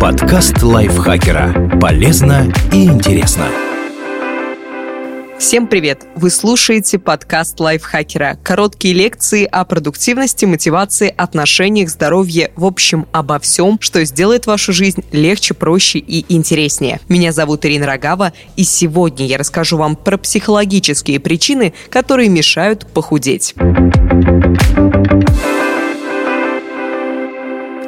Подкаст лайфхакера. Полезно и интересно. Всем привет! Вы слушаете подкаст лайфхакера. Короткие лекции о продуктивности, мотивации, отношениях, здоровье, в общем, обо всем, что сделает вашу жизнь легче, проще и интереснее. Меня зовут Ирина Рогава, и сегодня я расскажу вам про психологические причины, которые мешают похудеть.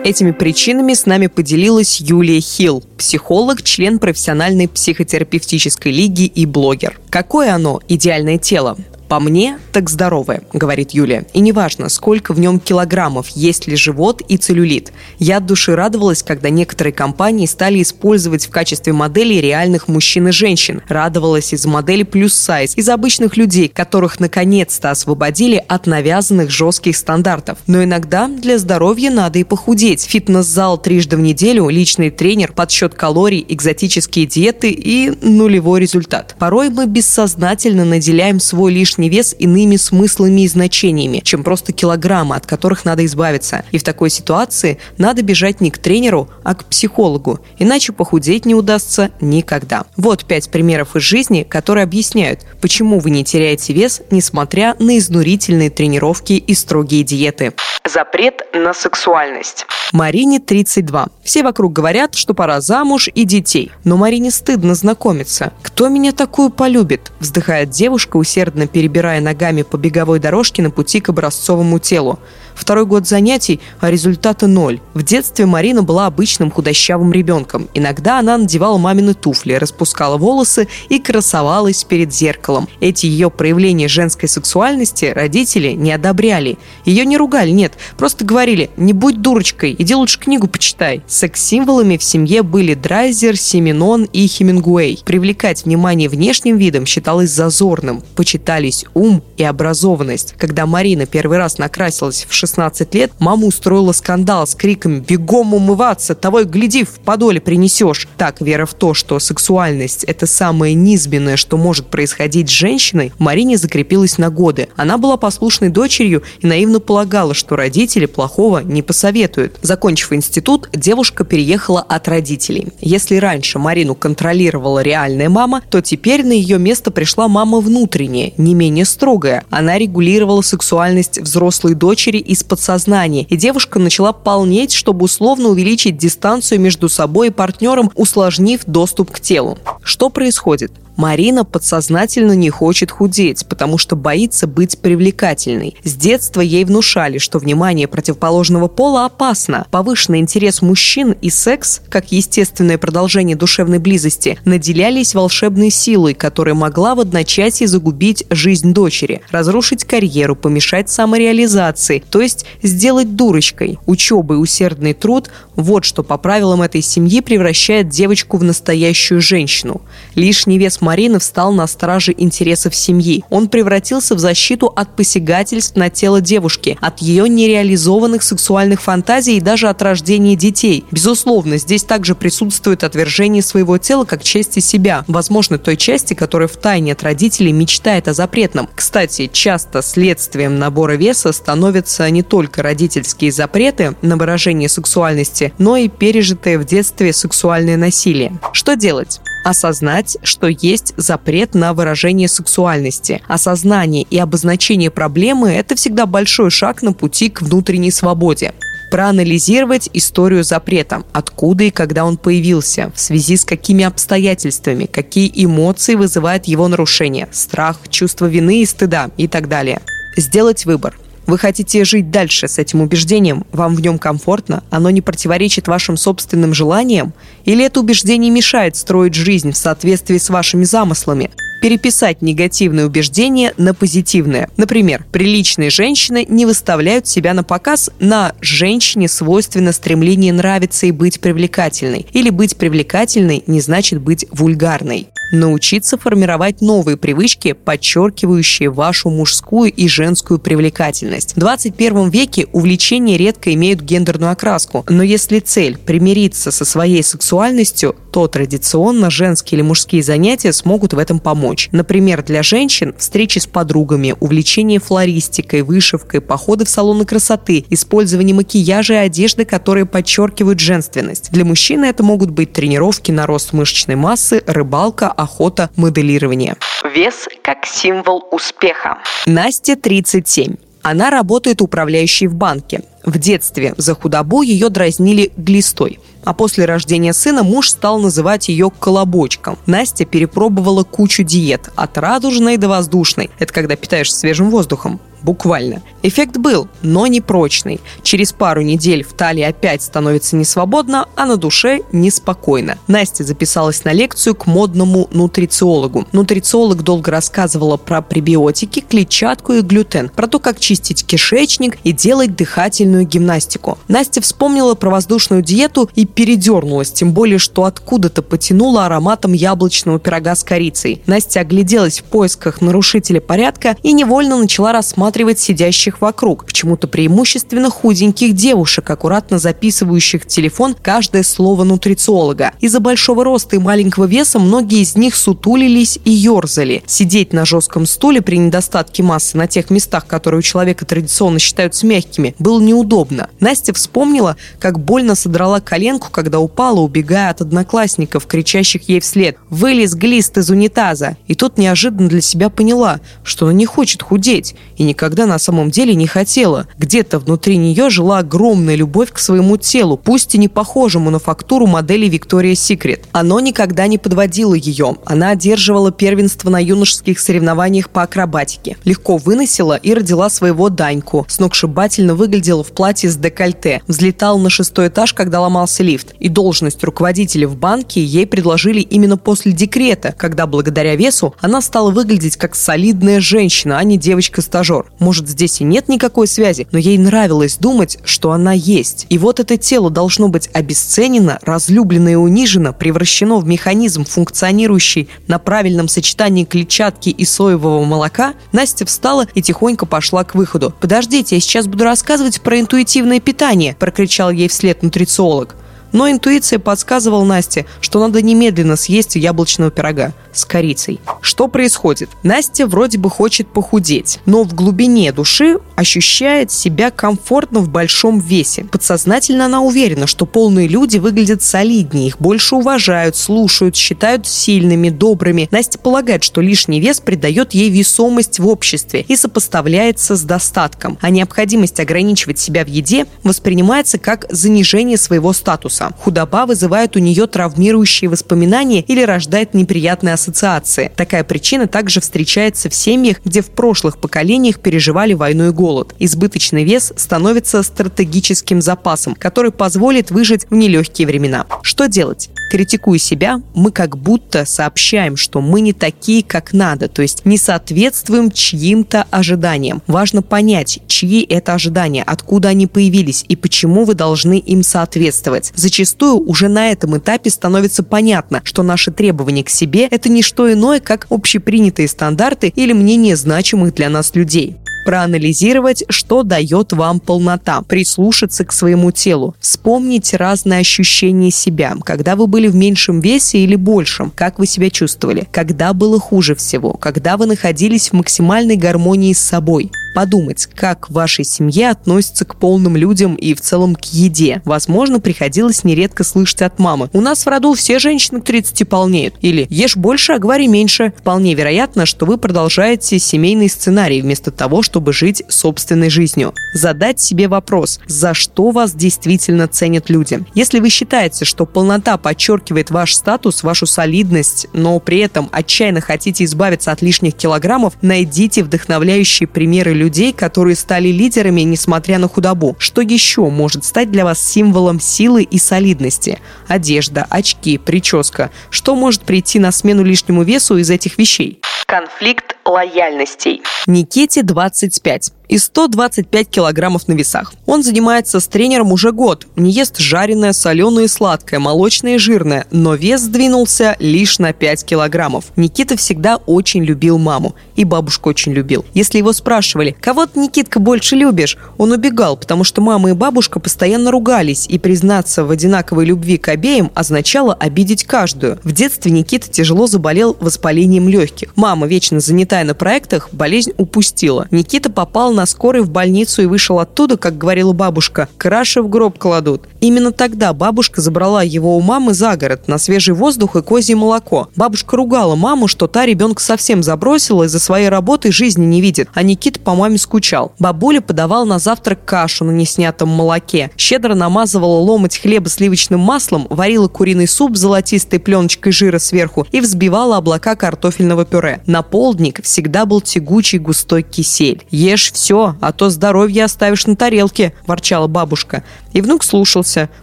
Этими причинами с нами поделилась Юлия Хилл, психолог, член профессиональной психотерапевтической лиги и блогер. Какое оно идеальное тело? По мне, так здоровое, говорит Юля. И неважно, сколько в нем килограммов, есть ли живот и целлюлит. Я от души радовалась, когда некоторые компании стали использовать в качестве моделей реальных мужчин и женщин. Радовалась из модели плюс сайз, из обычных людей, которых наконец-то освободили от навязанных жестких стандартов. Но иногда для здоровья надо и похудеть. Фитнес-зал трижды в неделю, личный тренер, подсчет калорий, экзотические диеты и нулевой результат. Порой мы бессознательно наделяем свой лишний лишний вес иными смыслами и значениями, чем просто килограммы, от которых надо избавиться. И в такой ситуации надо бежать не к тренеру, а к психологу, иначе похудеть не удастся никогда. Вот пять примеров из жизни, которые объясняют, почему вы не теряете вес, несмотря на изнурительные тренировки и строгие диеты. Запрет на сексуальность. Марине 32. Все вокруг говорят, что пора замуж и детей. Но Марине стыдно знакомиться. Кто меня такую полюбит? Вздыхает девушка, усердно перебирая ногами по беговой дорожке на пути к образцовому телу. Второй год занятий, а результата ноль. В детстве Марина была обычным худощавым ребенком. Иногда она надевала мамины туфли, распускала волосы и красовалась перед зеркалом. Эти ее проявления женской сексуальности родители не одобряли. Ее не ругали, нет, просто говорили «не будь дурочкой, иди лучше книгу почитай». Секс-символами в семье были Драйзер, Семенон и Хемингуэй. Привлекать внимание внешним видом считалось зазорным. Почитались ум и образованность. Когда Марина первый раз накрасилась в 16 16 лет, мама устроила скандал с криками «Бегом умываться! Того и гляди, в подоле принесешь!» Так, вера в то, что сексуальность – это самое низменное, что может происходить с женщиной, Марине закрепилась на годы. Она была послушной дочерью и наивно полагала, что родители плохого не посоветуют. Закончив институт, девушка переехала от родителей. Если раньше Марину контролировала реальная мама, то теперь на ее место пришла мама внутренняя, не менее строгая. Она регулировала сексуальность взрослой дочери из подсознания, и девушка начала полнеть, чтобы условно увеличить дистанцию между собой и партнером, усложнив доступ к телу. Что происходит? Марина подсознательно не хочет худеть, потому что боится быть привлекательной. С детства ей внушали, что внимание противоположного пола опасно. Повышенный интерес мужчин и секс, как естественное продолжение душевной близости, наделялись волшебной силой, которая могла в одночасье загубить жизнь дочери, разрушить карьеру, помешать самореализации, то есть сделать дурочкой. Учеба и усердный труд – вот что по правилам этой семьи превращает девочку в настоящую женщину. Лишний вес Марины встал на страже интересов семьи. Он превратился в защиту от посягательств на тело девушки, от ее нереализованных сексуальных фантазий и даже от рождения детей. Безусловно, здесь также присутствует отвержение своего тела как части себя, возможно, той части, которая в тайне от родителей мечтает о запретном. Кстати, часто следствием набора веса становятся не только родительские запреты на выражение сексуальности, но и пережитое в детстве сексуальное насилие. Что делать? осознать, что есть запрет на выражение сексуальности. Осознание и обозначение проблемы – это всегда большой шаг на пути к внутренней свободе проанализировать историю запрета, откуда и когда он появился, в связи с какими обстоятельствами, какие эмоции вызывает его нарушение, страх, чувство вины и стыда и так далее. Сделать выбор – вы хотите жить дальше с этим убеждением? Вам в нем комфортно? Оно не противоречит вашим собственным желаниям? Или это убеждение мешает строить жизнь в соответствии с вашими замыслами? переписать негативные убеждения на позитивные. Например, приличные женщины не выставляют себя на показ, на женщине свойственно стремление нравиться и быть привлекательной. Или быть привлекательной не значит быть вульгарной. Научиться формировать новые привычки, подчеркивающие вашу мужскую и женскую привлекательность. В 21 веке увлечения редко имеют гендерную окраску, но если цель – примириться со своей сексуальностью, то традиционно женские или мужские занятия смогут в этом помочь. Например, для женщин – встречи с подругами, увлечение флористикой, вышивкой, походы в салоны красоты, использование макияжа и одежды, которые подчеркивают женственность. Для мужчины это могут быть тренировки на рост мышечной массы, рыбалка, охота, моделирование. Вес как символ успеха. Настя 37. Она работает управляющей в банке. В детстве за худобу ее дразнили глистой. А после рождения сына муж стал называть ее колобочком. Настя перепробовала кучу диет, от радужной до воздушной. Это когда питаешься свежим воздухом буквально. Эффект был, но не прочный. Через пару недель в талии опять становится несвободно, а на душе неспокойно. Настя записалась на лекцию к модному нутрициологу. Нутрициолог долго рассказывала про пребиотики, клетчатку и глютен, про то, как чистить кишечник и делать дыхательную гимнастику. Настя вспомнила про воздушную диету и передернулась, тем более, что откуда-то потянула ароматом яблочного пирога с корицей. Настя огляделась в поисках нарушителя порядка и невольно начала рассматривать рассматривать сидящих вокруг, почему-то преимущественно худеньких девушек, аккуратно записывающих в телефон каждое слово нутрициолога. Из-за большого роста и маленького веса многие из них сутулились и ерзали. Сидеть на жестком стуле при недостатке массы на тех местах, которые у человека традиционно считаются мягкими, было неудобно. Настя вспомнила, как больно содрала коленку, когда упала, убегая от одноклассников, кричащих ей вслед «Вылез глист из унитаза!» И тут неожиданно для себя поняла, что она не хочет худеть и никак никогда на самом деле не хотела. Где-то внутри нее жила огромная любовь к своему телу, пусть и не похожему на фактуру модели Victoria's Secret. Оно никогда не подводило ее. Она одерживала первенство на юношеских соревнованиях по акробатике. Легко выносила и родила своего Даньку. Сногсшибательно выглядела в платье с декольте. Взлетала на шестой этаж, когда ломался лифт. И должность руководителя в банке ей предложили именно после декрета, когда благодаря весу она стала выглядеть как солидная женщина, а не девочка-стажер. Может, здесь и нет никакой связи, но ей нравилось думать, что она есть. И вот это тело должно быть обесценено, разлюблено и унижено, превращено в механизм, функционирующий на правильном сочетании клетчатки и соевого молока, Настя встала и тихонько пошла к выходу. «Подождите, я сейчас буду рассказывать про интуитивное питание», прокричал ей вслед нутрициолог. Но интуиция подсказывала Насте, что надо немедленно съесть яблочного пирога с корицей. Что происходит? Настя вроде бы хочет похудеть, но в глубине души ощущает себя комфортно в большом весе. Подсознательно она уверена, что полные люди выглядят солиднее, их больше уважают, слушают, считают сильными, добрыми. Настя полагает, что лишний вес придает ей весомость в обществе и сопоставляется с достатком, а необходимость ограничивать себя в еде воспринимается как занижение своего статуса. Худоба вызывает у нее травмирующие воспоминания или рождает неприятные ассоциации. Такая причина также встречается в семьях, где в прошлых поколениях переживали войну и голод. Избыточный вес становится стратегическим запасом, который позволит выжить в нелегкие времена. Что делать? Критикуя себя, мы как будто сообщаем, что мы не такие, как надо, то есть не соответствуем чьим-то ожиданиям. Важно понять, чьи это ожидания, откуда они появились и почему вы должны им соответствовать. Зачастую уже на этом этапе становится понятно, что наши требования к себе – это не что иное, как общепринятые стандарты или мнения значимых для нас людей. Проанализировать, что дает вам полнота, прислушаться к своему телу, вспомнить разные ощущения себя, когда вы были в меньшем весе или большем, как вы себя чувствовали, когда было хуже всего, когда вы находились в максимальной гармонии с собой подумать, как в вашей семье относятся к полным людям и в целом к еде. Возможно, приходилось нередко слышать от мамы. У нас в роду все женщины к 30 полнеют. Или ешь больше, а говори меньше. Вполне вероятно, что вы продолжаете семейный сценарий вместо того, чтобы жить собственной жизнью. Задать себе вопрос, за что вас действительно ценят люди. Если вы считаете, что полнота подчеркивает ваш статус, вашу солидность, но при этом отчаянно хотите избавиться от лишних килограммов, найдите вдохновляющие примеры людей, которые стали лидерами, несмотря на худобу. Что еще может стать для вас символом силы и солидности? Одежда, очки, прическа. Что может прийти на смену лишнему весу из этих вещей? Конфликт лояльностей. Никите 25. И 125 килограммов на весах. Он занимается с тренером уже год, не ест жареное, соленое и сладкое, молочное и жирное, но вес сдвинулся лишь на 5 килограммов. Никита всегда очень любил маму, и бабушку очень любил. Если его спрашивали, кого ты, Никитка, больше любишь, он убегал, потому что мама и бабушка постоянно ругались, и признаться в одинаковой любви к обеим означало обидеть каждую. В детстве Никита тяжело заболел воспалением легких. Мама, вечно занятая на проектах, болезнь упустила. Никита попал на скорой в больницу и вышел оттуда, как говорила бабушка, краши в гроб кладут. Именно тогда бабушка забрала его у мамы за город на свежий воздух и козье молоко. Бабушка ругала маму, что та ребенка совсем забросила из-за своей работы жизни не видит, а Никита по маме скучал. Бабуля подавала на завтрак кашу на неснятом молоке, щедро намазывала ломоть хлеба сливочным маслом, варила куриный суп с золотистой пленочкой жира сверху и взбивала облака картофельного пюре. На полдник всегда был тягучий густой кисель. «Ешь все, а то здоровье оставишь на тарелке», – ворчала бабушка. И внук слушался,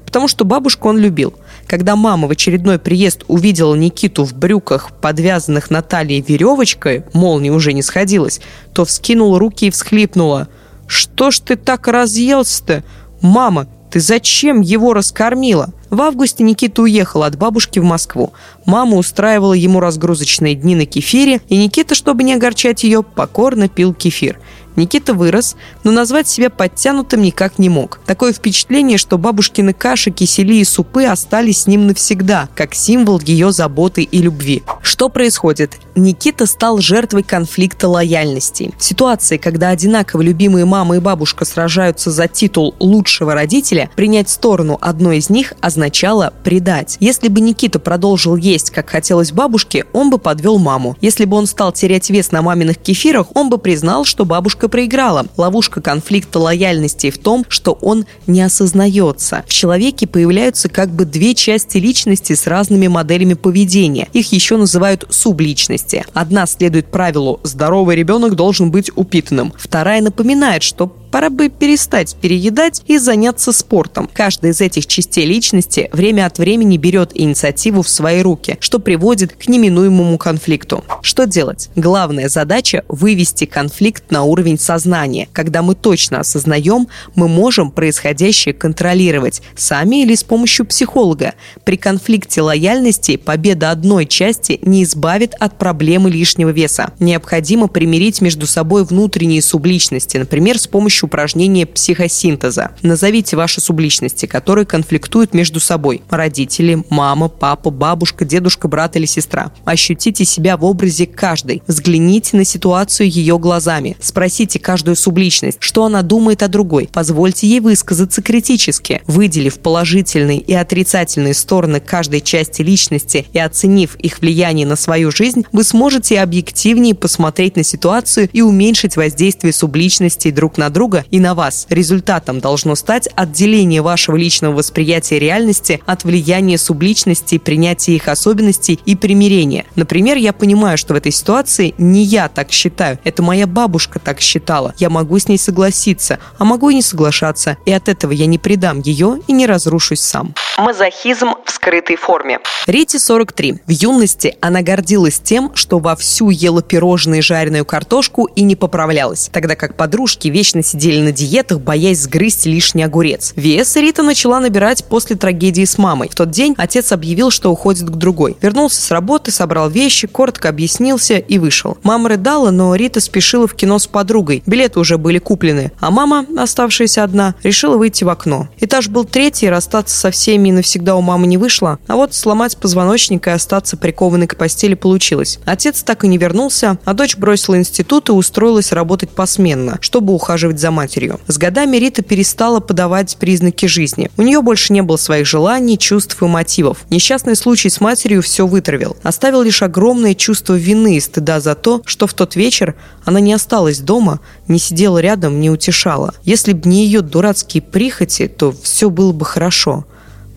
потому что бабушку он любил. Когда мама в очередной приезд увидела Никиту в брюках, подвязанных на талии веревочкой, молния уже не сходилась, то вскинула руки и всхлипнула. «Что ж ты так разъелся-то? Мама, ты зачем его раскормила?» В августе Никита уехал от бабушки в Москву. Мама устраивала ему разгрузочные дни на кефире, и Никита, чтобы не огорчать ее, покорно пил кефир. Никита вырос, но назвать себя подтянутым никак не мог. Такое впечатление, что бабушкины каши, кисели и супы остались с ним навсегда, как символ ее заботы и любви. Что происходит? Никита стал жертвой конфликта лояльности. В ситуации, когда одинаково любимые мама и бабушка сражаются за титул лучшего родителя, принять сторону одной из них означало предать. Если бы Никита продолжил есть, как хотелось бабушке, он бы подвел маму. Если бы он стал терять вес на маминых кефирах, он бы признал, что бабушка Ловушка проиграла. Ловушка конфликта лояльности в том, что он не осознается. В человеке появляются как бы две части личности с разными моделями поведения. Их еще называют субличности. Одна следует правилу «здоровый ребенок должен быть упитанным». Вторая напоминает, что Пора бы перестать переедать и заняться спортом. Каждая из этих частей личности время от времени берет инициативу в свои руки, что приводит к неминуемому конфликту. Что делать? Главная задача – вывести конфликт на уровень сознания. Когда мы точно осознаем, мы можем происходящее контролировать сами или с помощью психолога. При конфликте лояльности победа одной части не избавит от проблемы лишнего веса. Необходимо примирить между собой внутренние субличности, например, с помощью упражнения психосинтеза. Назовите ваши субличности, которые конфликтуют между собой. Родители, мама, папа, бабушка, дедушка, брат или сестра. Ощутите себя в образе каждой. Взгляните на ситуацию ее глазами. Спросите каждую субличность, что она думает о другой. Позвольте ей высказаться критически. Выделив положительные и отрицательные стороны каждой части личности и оценив их влияние на свою жизнь, вы сможете объективнее посмотреть на ситуацию и уменьшить воздействие субличностей друг на друга друга и на вас. Результатом должно стать отделение вашего личного восприятия реальности от влияния субличности, принятия их особенностей и примирения. Например, я понимаю, что в этой ситуации не я так считаю, это моя бабушка так считала. Я могу с ней согласиться, а могу и не соглашаться, и от этого я не предам ее и не разрушусь сам. Мазохизм в скрытой форме. Рите 43. В юности она гордилась тем, что вовсю ела пирожные и жареную картошку и не поправлялась, тогда как подружки вечно сидели на диетах, боясь сгрызть лишний огурец. Вес Рита начала набирать после трагедии с мамой. В тот день отец объявил, что уходит к другой. Вернулся с работы, собрал вещи, коротко объяснился и вышел. Мама рыдала, но Рита спешила в кино с подругой. Билеты уже были куплены. А мама, оставшаяся одна, решила выйти в окно. Этаж был третий, расстаться со всеми и навсегда у мамы не вышло. А вот сломать позвоночник и остаться прикованной к постели получилось. Отец так и не вернулся, а дочь бросила институт и устроилась работать посменно, чтобы ухаживать ухаживать за матерью. С годами Рита перестала подавать признаки жизни. У нее больше не было своих желаний, чувств и мотивов. Несчастный случай с матерью все вытравил. Оставил лишь огромное чувство вины и стыда за то, что в тот вечер она не осталась дома, не сидела рядом, не утешала. Если бы не ее дурацкие прихоти, то все было бы хорошо.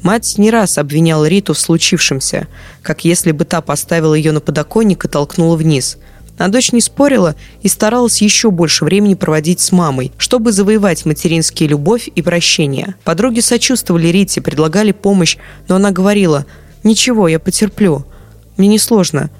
Мать не раз обвиняла Риту в случившемся, как если бы та поставила ее на подоконник и толкнула вниз – а дочь не спорила и старалась еще больше времени проводить с мамой, чтобы завоевать материнские любовь и прощение. Подруги сочувствовали Рите, предлагали помощь, но она говорила «Ничего, я потерплю. Мне несложно.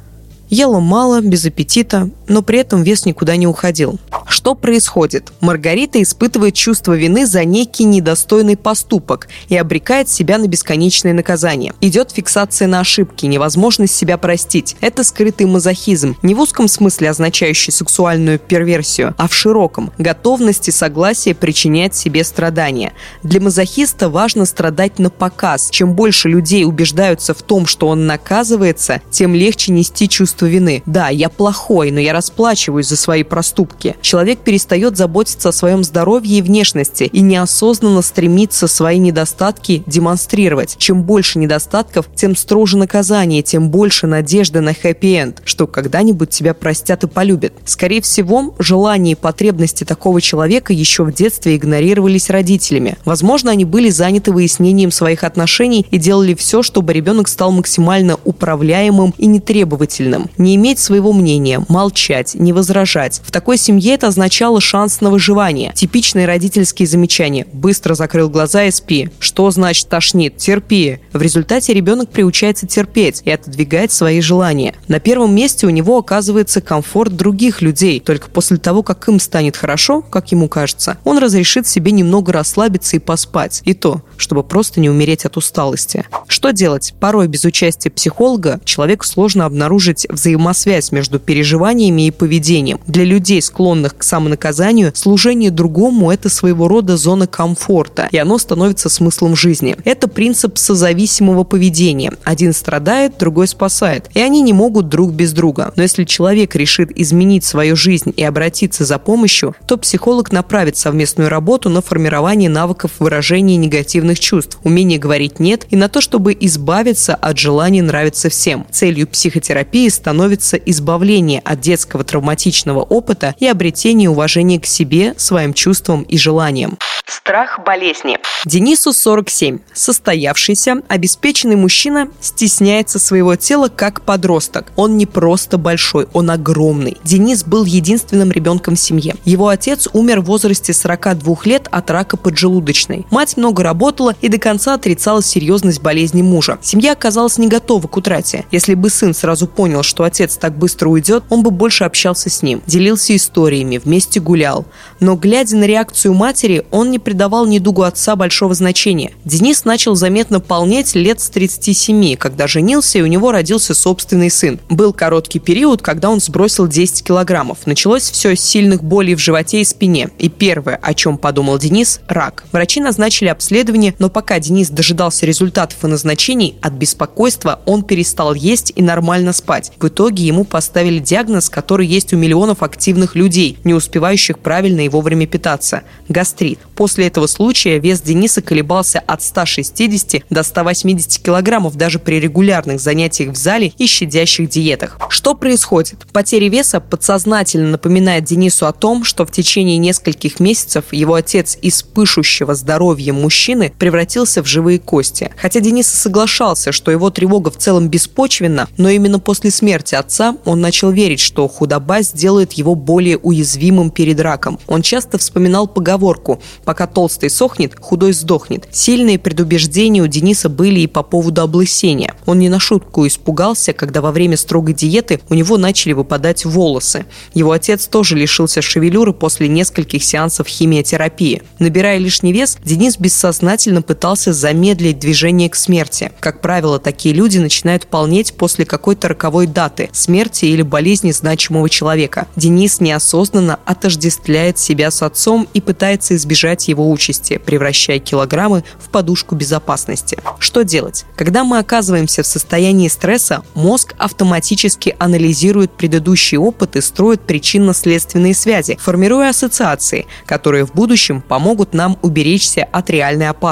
Ела мало, без аппетита, но при этом вес никуда не уходил. Что происходит? Маргарита испытывает чувство вины за некий недостойный поступок и обрекает себя на бесконечное наказание. Идет фиксация на ошибки, невозможность себя простить. Это скрытый мазохизм, не в узком смысле означающий сексуальную перверсию, а в широком – готовность и согласие причинять себе страдания. Для мазохиста важно страдать на показ. Чем больше людей убеждаются в том, что он наказывается, тем легче нести чувство вины. Да, я плохой, но я расплачиваюсь за свои проступки. Человек перестает заботиться о своем здоровье и внешности и неосознанно стремится свои недостатки демонстрировать. Чем больше недостатков, тем строже наказание, тем больше надежды на хэппи-энд, что когда-нибудь тебя простят и полюбят. Скорее всего, желания и потребности такого человека еще в детстве игнорировались родителями. Возможно, они были заняты выяснением своих отношений и делали все, чтобы ребенок стал максимально управляемым и нетребовательным. Не иметь своего мнения, молчать, не возражать. В такой семье это означало шанс на выживание. Типичные родительские замечания. Быстро закрыл глаза и спи. Что значит тошнит? Терпи. В результате ребенок приучается терпеть и отодвигать свои желания. На первом месте у него оказывается комфорт других людей. Только после того, как им станет хорошо, как ему кажется, он разрешит себе немного расслабиться и поспать. И то, чтобы просто не умереть от усталости. Что делать? Порой без участия психолога человеку сложно обнаружить взаимосвязь между переживаниями и поведением. Для людей, склонных к самонаказанию, служение другому – это своего рода зона комфорта, и оно становится смыслом жизни. Это принцип созависимого поведения. Один страдает, другой спасает. И они не могут друг без друга. Но если человек решит изменить свою жизнь и обратиться за помощью, то психолог направит совместную работу на формирование навыков выражения негативных чувств, умение говорить «нет» и на то, чтобы избавиться от желания нравиться всем. Целью психотерапии становится избавление от детского травматичного опыта и обретение уважения к себе, своим чувствам и желаниям. Страх болезни. Денису 47. Состоявшийся, обеспеченный мужчина стесняется своего тела как подросток. Он не просто большой, он огромный. Денис был единственным ребенком в семье. Его отец умер в возрасте 42 лет от рака поджелудочной. Мать много работала и до конца отрицала серьезность болезни мужа. Семья оказалась не готова к утрате. Если бы сын сразу понял, что отец так быстро уйдет, он бы больше общался с ним, делился историями, вместе гулял. Но глядя на реакцию матери, он не придавал недугу отца большого значения. Денис начал заметно полнеть лет с 37, когда женился и у него родился собственный сын. Был короткий период, когда он сбросил 10 килограммов. Началось все с сильных болей в животе и спине. И первое, о чем подумал Денис – рак. Врачи назначили обследование, но пока Денис дожидался результатов и назначений, от беспокойства он перестал есть и нормально спать. В итоге ему поставили диагноз, который есть у миллионов активных людей, не успевающих правильно и вовремя питаться – гастрит. После этого случая вес Дениса колебался от 160 до 180 килограммов даже при регулярных занятиях в зале и щадящих диетах. Что происходит? Потеря веса подсознательно напоминает Денису о том, что в течение нескольких месяцев его отец из пышущего здоровьем мужчины превратился в живые кости. Хотя Денис соглашался, что его тревога в целом беспочвенна, но именно после смерти отца он начал верить, что худоба сделает его более уязвимым перед раком. Он часто вспоминал поговорку Пока толстый сохнет, худой сдохнет. Сильные предубеждения у Дениса были и по поводу облысения. Он не на шутку испугался, когда во время строгой диеты у него начали выпадать волосы. Его отец тоже лишился шевелюры после нескольких сеансов химиотерапии. Набирая лишний вес, Денис бессознательно пытался замедлить движение к смерти. Как правило, такие люди начинают полнеть после какой-то роковой даты – смерти или болезни значимого человека. Денис неосознанно отождествляет себя с отцом и пытается избежать его участи, превращая килограммы в подушку безопасности. Что делать? Когда мы оказываемся в состоянии стресса, мозг автоматически анализирует предыдущий опыт и строит причинно-следственные связи, формируя ассоциации, которые в будущем помогут нам уберечься от реальной опасности.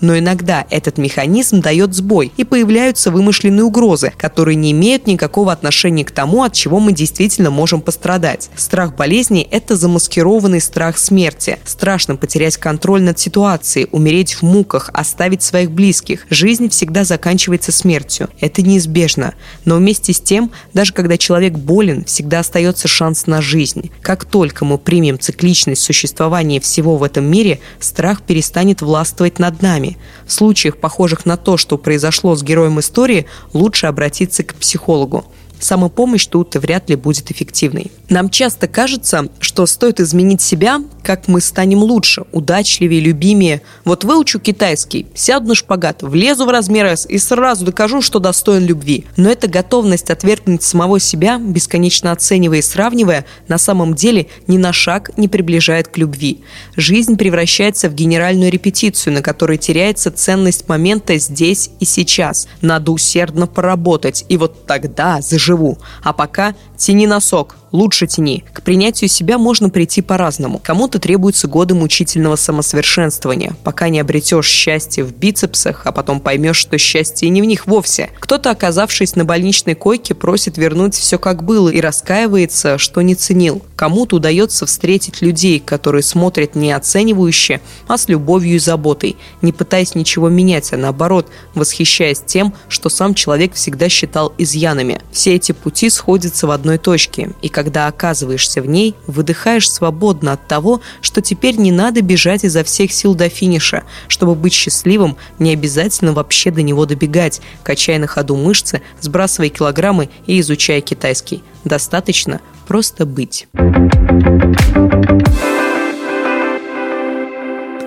Но иногда этот механизм дает сбой, и появляются вымышленные угрозы, которые не имеют никакого отношения к тому, от чего мы действительно можем пострадать. Страх болезни – это замаскированный страх смерти. Страшно потерять контроль над ситуацией, умереть в муках, оставить своих близких. Жизнь всегда заканчивается смертью. Это неизбежно. Но вместе с тем, даже когда человек болен, всегда остается шанс на жизнь. Как только мы примем цикличность существования всего в этом мире, страх перестанет властвовать над нами. В случаях, похожих на то, что произошло с героем истории, лучше обратиться к психологу. Самопомощь тут вряд ли будет эффективной. Нам часто кажется, что стоит изменить себя, как мы станем лучше, удачливее, любимее. Вот выучу китайский, сяду на шпагат, влезу в размер S и сразу докажу, что достоин любви. Но эта готовность отвергнуть самого себя, бесконечно оценивая и сравнивая, на самом деле ни на шаг не приближает к любви. Жизнь превращается в генеральную репетицию, на которой теряется ценность момента здесь и сейчас. Надо усердно поработать, и вот тогда заживу. А пока тяни носок, лучше тяни. К принятию себя можно прийти по-разному. Кому-то требуются годы мучительного самосовершенствования, пока не обретешь счастье в бицепсах, а потом поймешь, что счастье не в них вовсе. Кто-то, оказавшись на больничной койке, просит вернуть все как было и раскаивается, что не ценил. Кому-то удается встретить людей, которые смотрят не оценивающе, а с любовью и заботой, не пытаясь ничего менять, а наоборот, восхищаясь тем, что сам человек всегда считал изъянами. Все эти пути сходятся в одной точке, и когда оказываешься в ней, выдыхаешь свободно от того, что теперь не надо бежать изо всех сил до финиша. Чтобы быть счастливым, не обязательно вообще до него добегать, качая на ходу мышцы, сбрасывая килограммы и изучая китайский. Достаточно просто быть.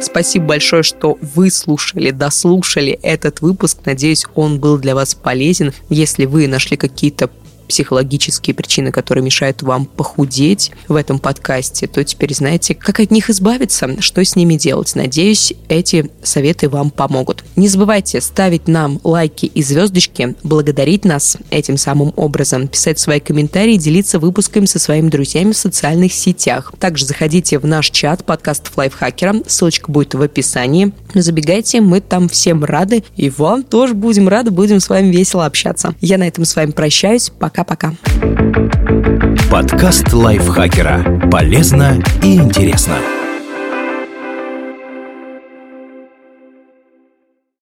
Спасибо большое, что вы слушали, дослушали этот выпуск. Надеюсь, он был для вас полезен. Если вы нашли какие-то психологические причины, которые мешают вам похудеть в этом подкасте, то теперь знаете, как от них избавиться, что с ними делать. Надеюсь, эти советы вам помогут. Не забывайте ставить нам лайки и звездочки, благодарить нас этим самым образом, писать свои комментарии, делиться выпусками со своими друзьями в социальных сетях. Также заходите в наш чат подкастов лайфхакера, ссылочка будет в описании. Забегайте, мы там всем рады, и вам тоже будем рады, будем с вами весело общаться. Я на этом с вами прощаюсь. Пока Пока-пока. Подкаст лайфхакера. Полезно и интересно.